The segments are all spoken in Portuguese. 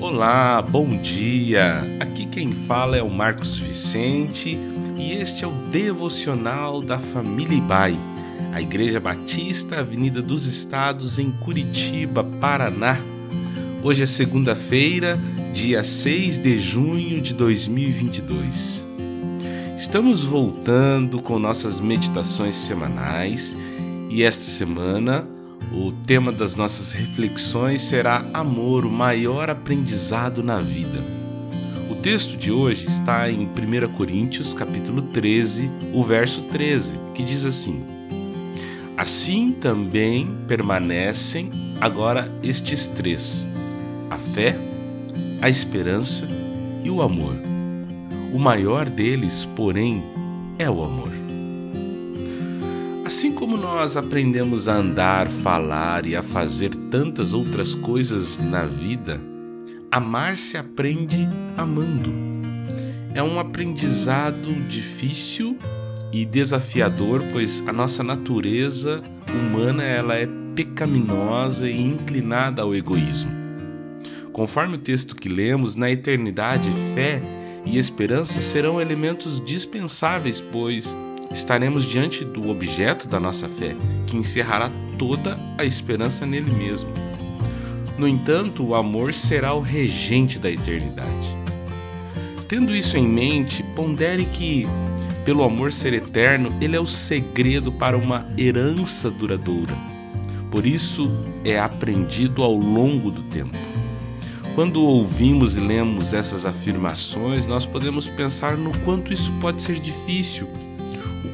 Olá, bom dia! Aqui quem fala é o Marcos Vicente e este é o devocional da família Ibai, a Igreja Batista Avenida dos Estados em Curitiba, Paraná. Hoje é segunda-feira, dia 6 de junho de 2022. Estamos voltando com nossas meditações semanais e esta semana o tema das nossas reflexões será Amor, o maior aprendizado na vida. O texto de hoje está em 1 Coríntios, capítulo 13, o verso 13, que diz assim: Assim também permanecem agora estes três: a fé, a esperança e o amor. O maior deles, porém, é o amor. Como nós aprendemos a andar, falar e a fazer tantas outras coisas na vida, amar se aprende amando. É um aprendizado difícil e desafiador, pois a nossa natureza humana ela é pecaminosa e inclinada ao egoísmo. Conforme o texto que lemos, na eternidade, fé e esperança serão elementos dispensáveis, pois estaremos diante do objeto da nossa fé, que encerrará toda a esperança nele mesmo. No entanto, o amor será o regente da eternidade. Tendo isso em mente, pondere que, pelo amor ser eterno, ele é o segredo para uma herança duradoura. Por isso, é aprendido ao longo do tempo. Quando ouvimos e lemos essas afirmações, nós podemos pensar no quanto isso pode ser difícil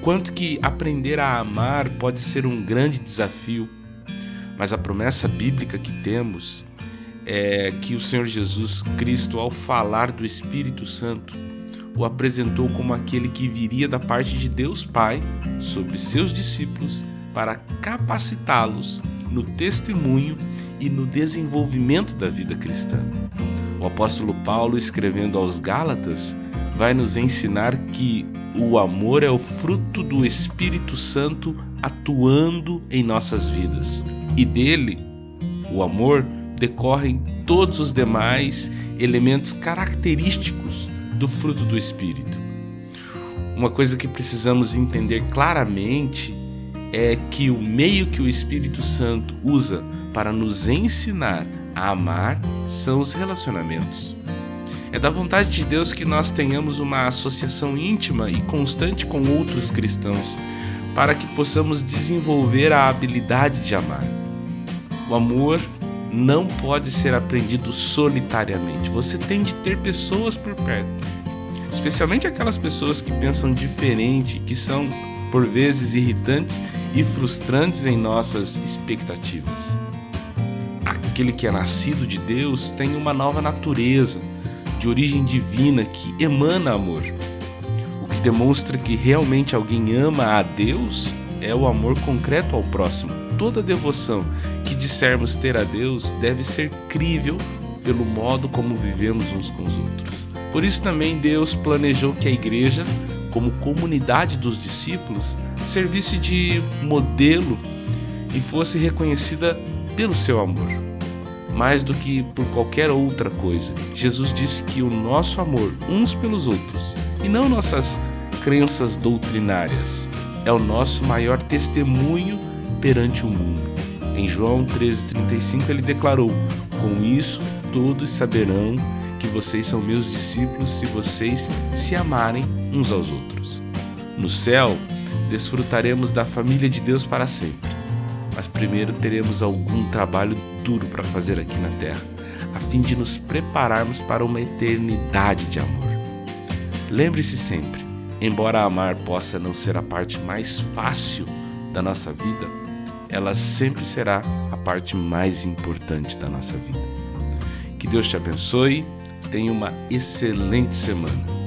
quanto que aprender a amar pode ser um grande desafio, mas a promessa bíblica que temos é que o Senhor Jesus Cristo, ao falar do Espírito Santo, o apresentou como aquele que viria da parte de Deus Pai sobre seus discípulos para capacitá-los no testemunho e no desenvolvimento da vida cristã. O apóstolo Paulo, escrevendo aos Gálatas, vai nos ensinar que o amor é o fruto do Espírito Santo atuando em nossas vidas. E dele, o amor, decorrem todos os demais elementos característicos do fruto do Espírito. Uma coisa que precisamos entender claramente é que o meio que o Espírito Santo usa para nos ensinar a amar são os relacionamentos. É da vontade de Deus que nós tenhamos uma associação íntima e constante com outros cristãos, para que possamos desenvolver a habilidade de amar. O amor não pode ser aprendido solitariamente. Você tem de ter pessoas por perto, especialmente aquelas pessoas que pensam diferente, que são por vezes irritantes e frustrantes em nossas expectativas. Aquele que é nascido de Deus tem uma nova natureza de origem divina que emana amor. O que demonstra que realmente alguém ama a Deus é o amor concreto ao próximo. Toda devoção que dissermos ter a Deus deve ser crível pelo modo como vivemos uns com os outros. Por isso também Deus planejou que a igreja, como comunidade dos discípulos, servisse de modelo e fosse reconhecida pelo seu amor mais do que por qualquer outra coisa. Jesus disse que o nosso amor uns pelos outros, e não nossas crenças doutrinárias, é o nosso maior testemunho perante o mundo. Em João 13,35 ele declarou: Com isso todos saberão que vocês são meus discípulos se vocês se amarem uns aos outros. No céu, desfrutaremos da família de Deus para sempre mas primeiro teremos algum trabalho duro para fazer aqui na Terra, a fim de nos prepararmos para uma eternidade de amor. Lembre-se sempre, embora amar possa não ser a parte mais fácil da nossa vida, ela sempre será a parte mais importante da nossa vida. Que Deus te abençoe, tenha uma excelente semana.